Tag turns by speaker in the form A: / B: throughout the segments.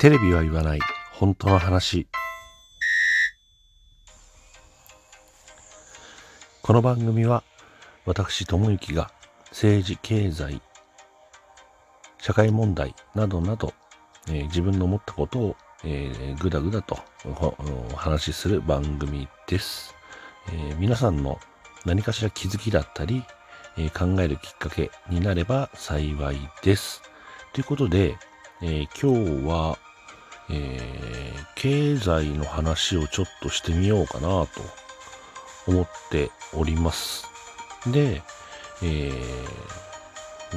A: テレビは言わない。本当の話。この番組は私智之が政治経済社会問題などなど、えー、自分の思ったことを、えー、ぐだぐだとお話しする番組です、えー、皆さんの何かしら気づきだったり、えー、考えるきっかけになれば幸いです。ということで、え、今日は、えー、経済の話をちょっとしてみようかなと思っております。で、えー、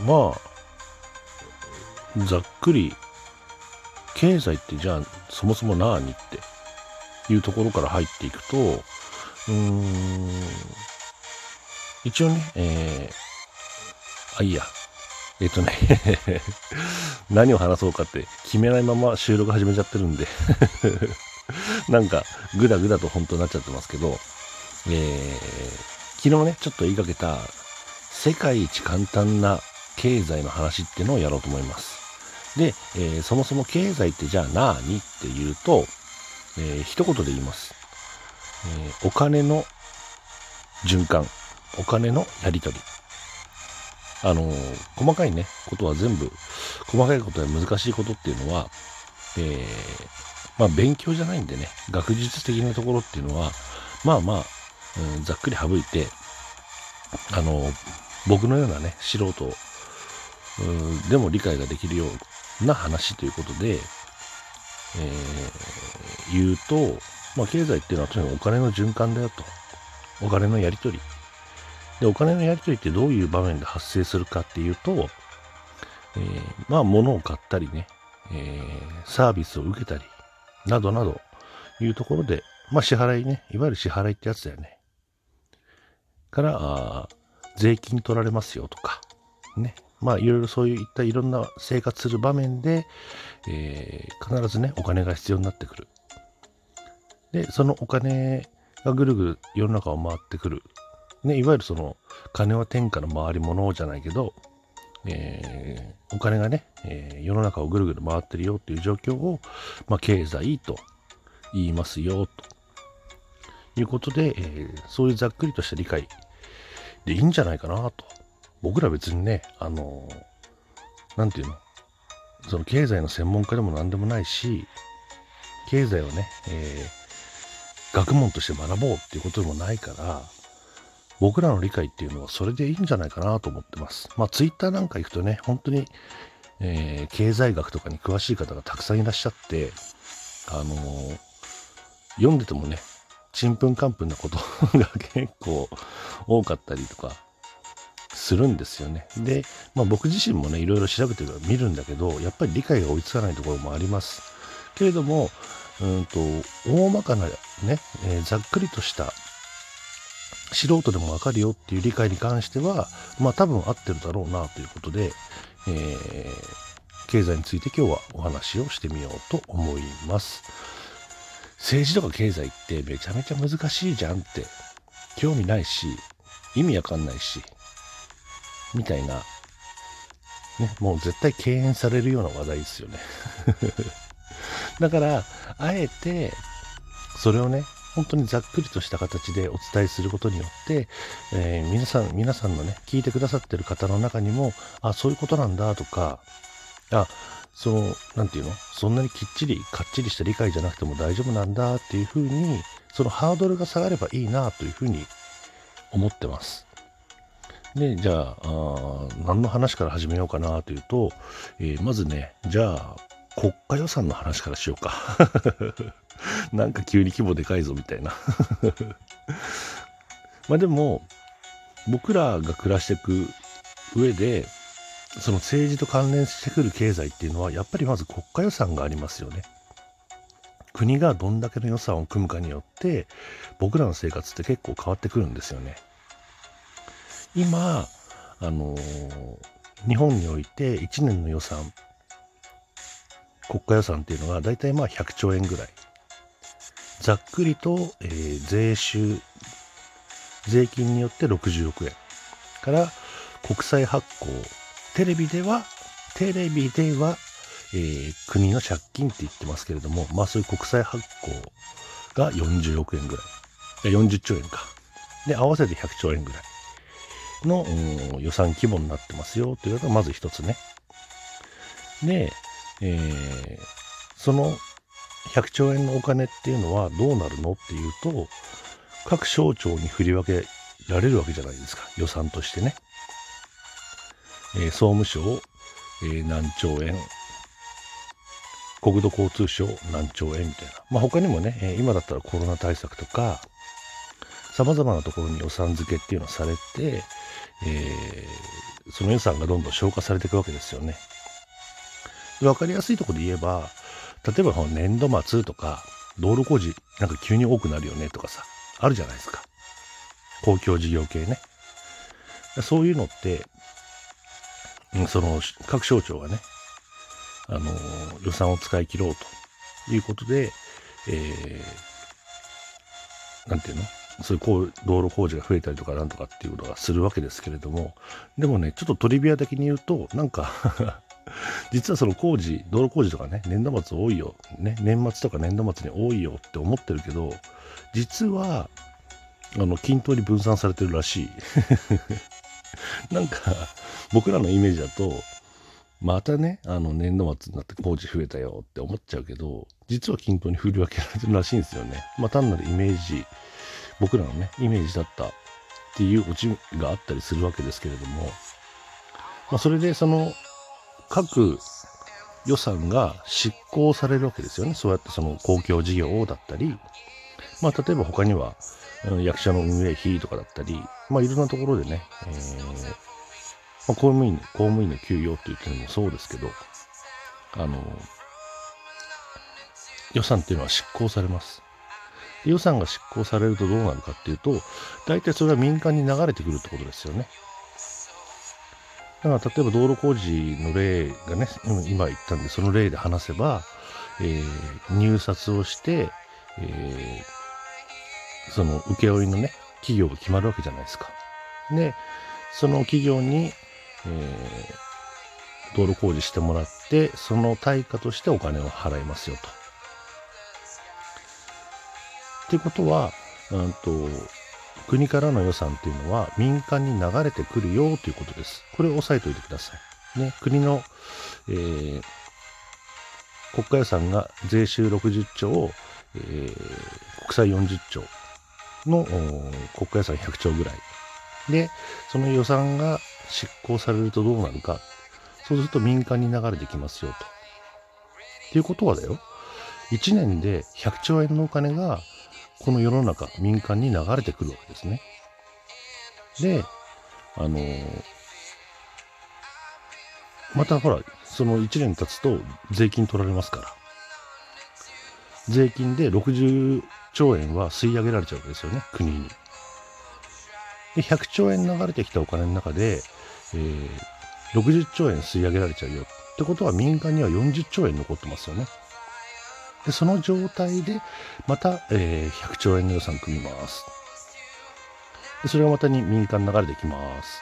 A: うん、まあ、ざっくり、経済ってじゃあそもそも何っていうところから入っていくと、うーん、一応ね、えー、あ、いいや、えっ、とね 何を話そうかって決めないまま収録始めちゃってるんで なんか、ぐだぐだと本当になっちゃってますけど、えー、昨日ね、ちょっと言いかけた、世界一簡単な経済の話っていうのをやろうと思います。で、えー、そもそも経済ってじゃあ何っていうと、えー、一言で言います。えー、お金の循環、お金のやり取り。あの、細かいね、ことは全部、細かいことや難しいことっていうのは、えー、まあ勉強じゃないんでね、学術的なところっていうのは、まあまあ、うん、ざっくり省いて、あの、僕のようなね、素人、でも理解ができるような話ということで、えー、言うと、まあ、経済っていうのはとにかくお金の循環だよと。お金のやり取り。で、お金のやり取りってどういう場面で発生するかっていうと、えー、まあ、物を買ったりね、えー、サービスを受けたり、などなどいうところで、まあ、支払いね、いわゆる支払いってやつだよね。から、あ税金取られますよとか、ね。まあ、いろいろそういったいろんな生活する場面で、えー、必ずね、お金が必要になってくる。で、そのお金がぐるぐる世の中を回ってくるね、いわゆるその、金は天下の回り物じゃないけど、えー、お金がね、えー、世の中をぐるぐる回ってるよっていう状況を、まあ、経済と言いますよ、ということで、えー、そういうざっくりとした理解でいいんじゃないかなと。僕ら別にね、あのなんていうの、その経済の専門家でも何でもないし、経済をね、え学問として学ぼうっていうことでもないから、僕らの理解っていうのはそれでいいんじゃないかなと思ってます。まあツイッターなんか行くとね、本当に、えー、経済学とかに詳しい方がたくさんいらっしゃって、あのー、読んでてもね、ちんぷんかんぷんなこと が結構多かったりとかするんですよね。で、まあ僕自身もね、いろいろ調べてみるんだけど、やっぱり理解が追いつかないところもあります。けれども、うんと、大まかなね、えー、ざっくりとした素人でもわかるよっていう理解に関しては、まあ多分合ってるだろうなということで、えー、経済について今日はお話をしてみようと思います。政治とか経済ってめちゃめちゃ難しいじゃんって興味ないし、意味わかんないし、みたいな、ね、もう絶対敬遠されるような話題ですよね。だから、あえて、それをね、本当にざっくりとした形でお伝えすることによって、えー、皆さん、皆さんのね、聞いてくださってる方の中にも、あ、そういうことなんだとか、あ、その、なんていうの？そんなにきっちり、かっちりした理解じゃなくても大丈夫なんだっていうふうに、そのハードルが下がればいいなというふうに思ってます。で、じゃああ、何の話から始めようかなというと、えー、まずね、じゃあ、国家予算の話からしようか なんか急に規模でかいぞみたいな まあでも、僕らが暮らしていく上で、その政治と関連してくる経済っていうのは、やっぱりまず国家予算がありますよね。国がどんだけの予算を組むかによって、僕らの生活って結構変わってくるんですよね。今、あのー、日本において1年の予算国家予算っていうのは大体まあ100兆円ぐらい。ざっくりと、えー、税収、税金によって60億円。から国債発行。テレビでは、テレビでは、えー、国の借金って言ってますけれども、まあそういう国債発行が40億円ぐらい。40兆円か。で、合わせて100兆円ぐらいの、うん、予算規模になってますよというのがまず一つね。で、えー、その100兆円のお金っていうのはどうなるのっていうと、各省庁に振り分けられるわけじゃないですか。予算としてね。えー、総務省、えー、何兆円、国土交通省何兆円みたいな。まあ、他にもね、え、今だったらコロナ対策とか、様々なところに予算付けっていうのをされて、えー、その予算がどんどん消化されていくわけですよね。わかりやすいところで言えば、例えば年度末とか、道路工事なんか急に多くなるよねとかさ、あるじゃないですか。公共事業系ね。そういうのって、その各省庁がね、あの予算を使い切ろうということで、えー、なんていうの？そういうこう道路工事が増えたりとかなんとかっていうことがするわけですけれども、でもね、ちょっとトリビア的に言うと、なんか 実はその工事、道路工事とかね、年度末多いよ、ね、年末とか年度末に多いよって思ってるけど、実は、あの、均等に分散されてるらしい。なんか、僕らのイメージだと、またね、あの、年度末になって工事増えたよって思っちゃうけど、実は均等に振り分けられてるらしいんですよね。まあ単なるイメージ、僕らのね、イメージだったっていうオチがあったりするわけですけれども、まあそれでその、各予算が執行されるわけですよね。そうやってその公共事業だったり、まあ例えば他には、役所の運営費とかだったり、まあいろんなところでね、えー、まあ、公務員、公務員の給与って言ってるのもそうですけど、あの、予算っていうのは執行されます。予算が執行されるとどうなるかっていうと、大体それは民間に流れてくるってことですよね。だから例えば道路工事の例がね、今言ったんで、その例で話せば、えー、入札をして、えー、その請負のね、企業が決まるわけじゃないですか。で、その企業に、えー、道路工事してもらって、その対価としてお金を払いますよと。ってことは、うんと、国からの予算っていうのは民間に流れてくるよということです。これを押さえておいてください。ね、国の、えー、国家予算が税収60兆、えー、国債40兆の国家予算100兆ぐらい。で、その予算が執行されるとどうなるか。そうすると民間に流れてきますよと。っていうことはだよ。1年で100兆円のお金がこの世の中、民間に流れてくるわけですね。で、あの、またほら、その1年経つと税金取られますから。税金で60兆円は吸い上げられちゃうわけですよね、国に。で、100兆円流れてきたお金の中で、えー、60兆円吸い上げられちゃうよ。ってことは民間には40兆円残ってますよね。で、その状態で、また、えー、100兆円の予算組みます。でそれがまたに民間流れてきます。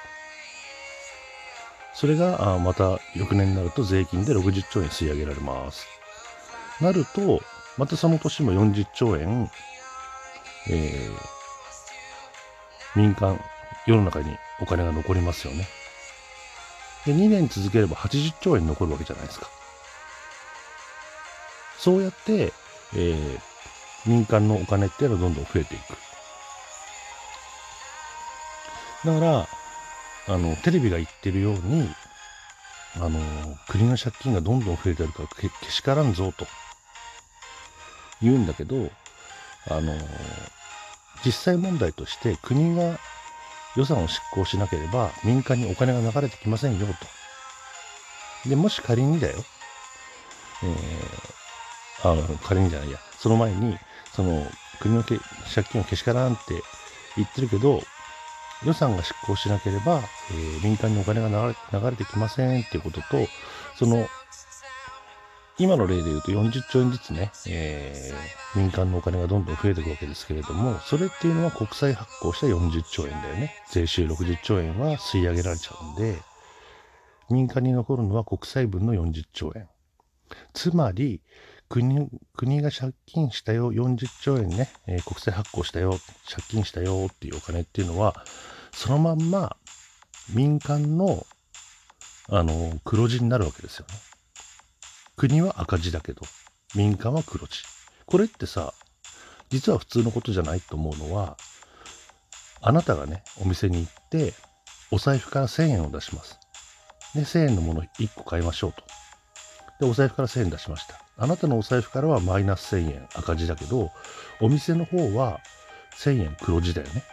A: それが、あまた翌年になると税金で60兆円吸い上げられます。なると、またその年も40兆円、えー、民間、世の中にお金が残りますよね。で、2年続ければ80兆円残るわけじゃないですか。そうやって、えー、民間のお金っていうのはどんどん増えていく。だから、あの、テレビが言ってるように、あの、国の借金がどんどん増えてるからけけしからんぞと言うんだけど、あの、実際問題として国が予算を執行しなければ民間にお金が流れてきませんよと。で、もし仮にだよ、えー、あの仮にじゃないや、その前に、その、国の借金をけしからんって言ってるけど、予算が執行しなければ、えー、民間にお金が流れ流れてきませんっていうことと、その、今の例で言うと40兆円ずつね、えー、民間のお金がどんどん増えていくわけですけれども、それっていうのは国債発行した40兆円だよね。税収60兆円は吸い上げられちゃうんで、民間に残るのは国債分の40兆円。つまり国、国が借金したよ、40兆円ね、えー、国債発行したよ、借金したよっていうお金っていうのは、そのまんま民間の、あの、黒字になるわけですよね。国は赤字だけど、民間は黒字。これってさ、実は普通のことじゃないと思うのは、あなたがね、お店に行って、お財布から1000円を出します。で、1000円のもの1個買いましょうと。で、お財布から1000円出しました。あなたのお財布からはマイナス1000円赤字だけど、お店の方は1000円黒字だよね。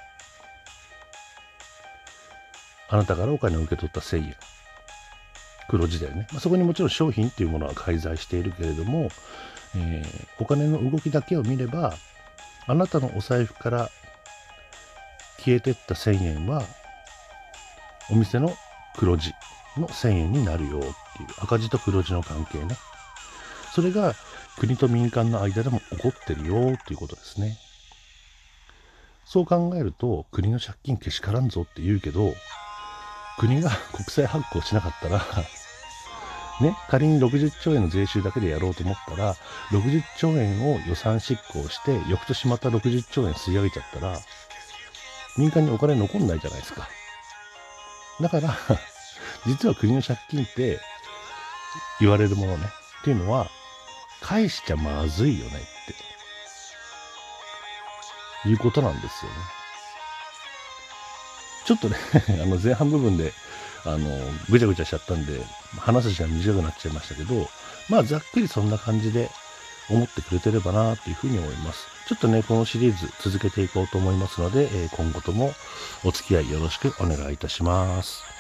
A: あなたからお金を受け取った1000円。黒字だよね。まあ、そこにもちろん商品っていうものは介在しているけれども、えー、お金の動きだけを見れば、あなたのお財布から消えてった1000円は、お店の黒字の1000円になるよっていう、赤字と黒字の関係ね。それが国と民間の間でも起こってるよっていうことですね。そう考えると、国の借金けしからんぞって言うけど、国が国債発行しなかったらね、仮に60兆円の税収だけでやろうと思ったら、60兆円を予算執行して、翌年また60兆円吸い上げちゃったら、民間にお金残んないじゃないですか。だから実は国の借金って言われるものね。っていうのは、返しちゃまずいよねっていうことなんですよね。ちょっとね あの前半部分で、あの、ぐちゃぐちゃしちゃったんで、話す時間短くなっちゃいましたけど、まあざっくりそんな感じで思ってくれてればなというふうに思います。ちょっとね、このシリーズ続けていこうと思いますので、え、今後ともお付き合いよろしくお願いいたします。